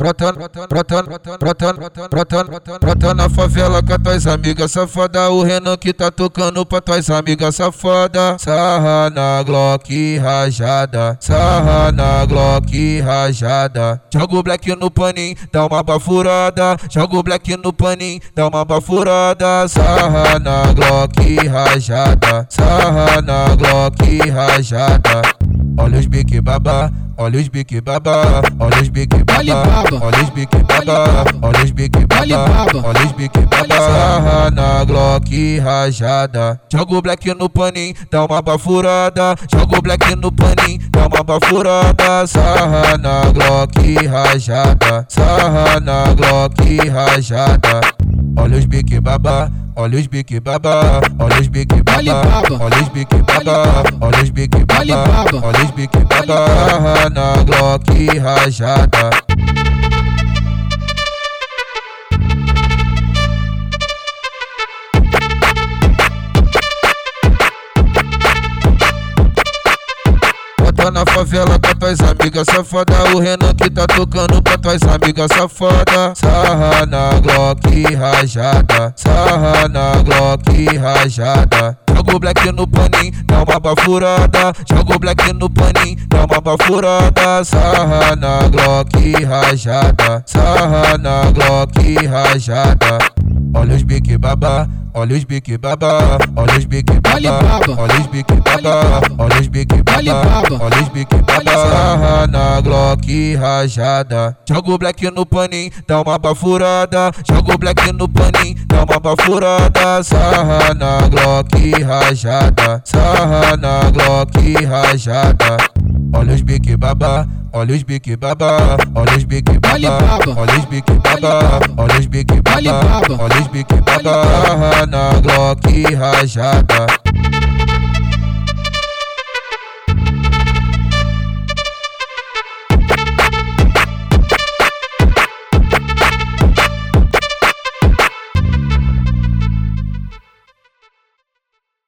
Brota, brota, brota, brota, brota, brota na favela com as tuas amigas safada. O Renan que tá tocando pra tuas amigas safada. Sarra na Glock rajada. Sarra na Glock rajada. Joga o black no paninho, dá uma bafurada. Joga o black no paninho, dá uma bafurada. Sarra na Glock rajada. Sarra na Glock rajada. Olha os bique babá. Olha os bique babá, olha os bique babá, olha os bique babá, olha os bique babá, olha os bique babá. Na Glock rajada. Joga o black no paninho, dá uma bafurada. Joga o black no paninho, dá uma bafurada. Sarra na Glock rajada. Sarra na Glock rajada. Olha os bique babá. Olha os bique babá, olha os bique babá, olha os bique babá, olha os bique babá, olha os bique babá, na Glock rajada. Bota na favela com tuas amigas. Safada O Renan que tá tocando pra tuas amigas. Safada Sarra na Glock rajada. Sarra na Glock rajada. Joga o black no paninho, dá uma bafurada. Joga o black no paninho, dá uma bafurada. Sarra na Glock rajada. Sarra na Glock rajada Olha os bique babá, olha os bique babá, olha os bique babá, olha os bique babá, olha os bique babá, olha os bique babá. Na Glock rajada. Joga o black no paninho, dá uma bafurada. Joga o black no paninho, dá uma bafurada. Sarra na Glock rajada. Sarra na Glock rajada. Olha os bique babá, olha os bique babá, olha os bique babá, olha os bique babá, olha os bique babá, olha os bique babá, na Glock rajada.